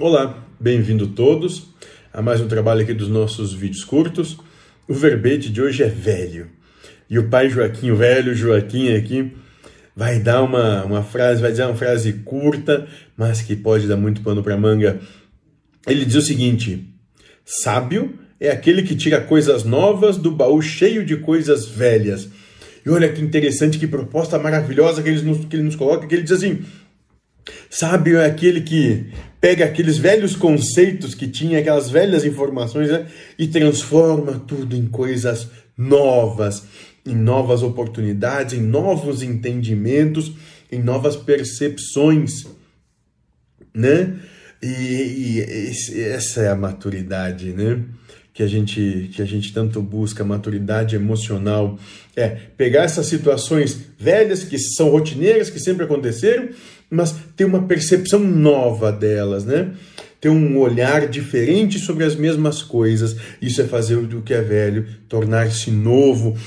Olá, bem-vindo todos a mais um trabalho aqui dos nossos vídeos curtos. O verbete de hoje é velho. E o pai Joaquim, o velho Joaquim aqui, vai dar uma, uma frase, vai dizer uma frase curta, mas que pode dar muito pano para manga. Ele diz o seguinte: Sábio é aquele que tira coisas novas do baú cheio de coisas velhas. E olha que interessante, que proposta maravilhosa que ele nos, que ele nos coloca, que ele diz assim: Sábio é aquele que pega aqueles velhos conceitos que tinha, aquelas velhas informações, né, e transforma tudo em coisas novas, em novas oportunidades, em novos entendimentos, em novas percepções, né? E, e essa é a maturidade, né? Que a gente que a gente tanto busca, maturidade emocional, é pegar essas situações velhas que são rotineiras, que sempre aconteceram, mas ter uma percepção nova delas, né? Ter um olhar diferente sobre as mesmas coisas. Isso é fazer o que é velho, tornar-se novo.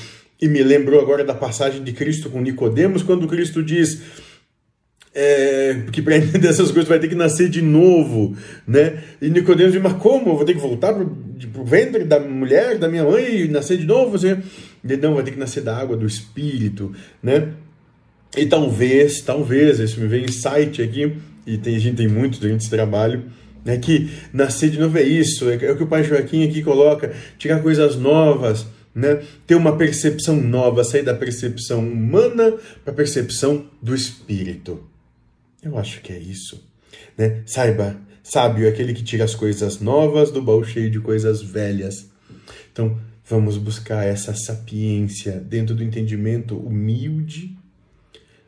E me lembrou agora da passagem de Cristo com Nicodemos, quando Cristo diz: é, que para entender essas coisas vai ter que nascer de novo, né? E Nicodemos diz, mas como? Eu vou ter que voltar para o ventre da mulher, da minha mãe e nascer de novo? Você... Ele, não, vai ter que nascer da água, do Espírito, né? E talvez, talvez, isso me vem insight aqui, e tem, a gente tem muito durante esse trabalho, né, que nascer de novo é isso, é, é o que o pai Joaquim aqui coloca, tirar coisas novas, né? ter uma percepção nova, sair da percepção humana para a percepção do espírito. Eu acho que é isso. Né? Saiba, sábio é aquele que tira as coisas novas do baú cheio de coisas velhas. Então, vamos buscar essa sapiência dentro do entendimento humilde,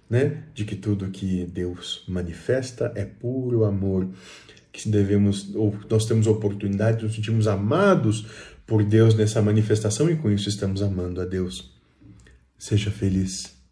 né? De que tudo que Deus manifesta é puro amor, que devemos, ou nós temos oportunidade de nos sentirmos amados por Deus nessa manifestação e com isso estamos amando a Deus. Seja feliz.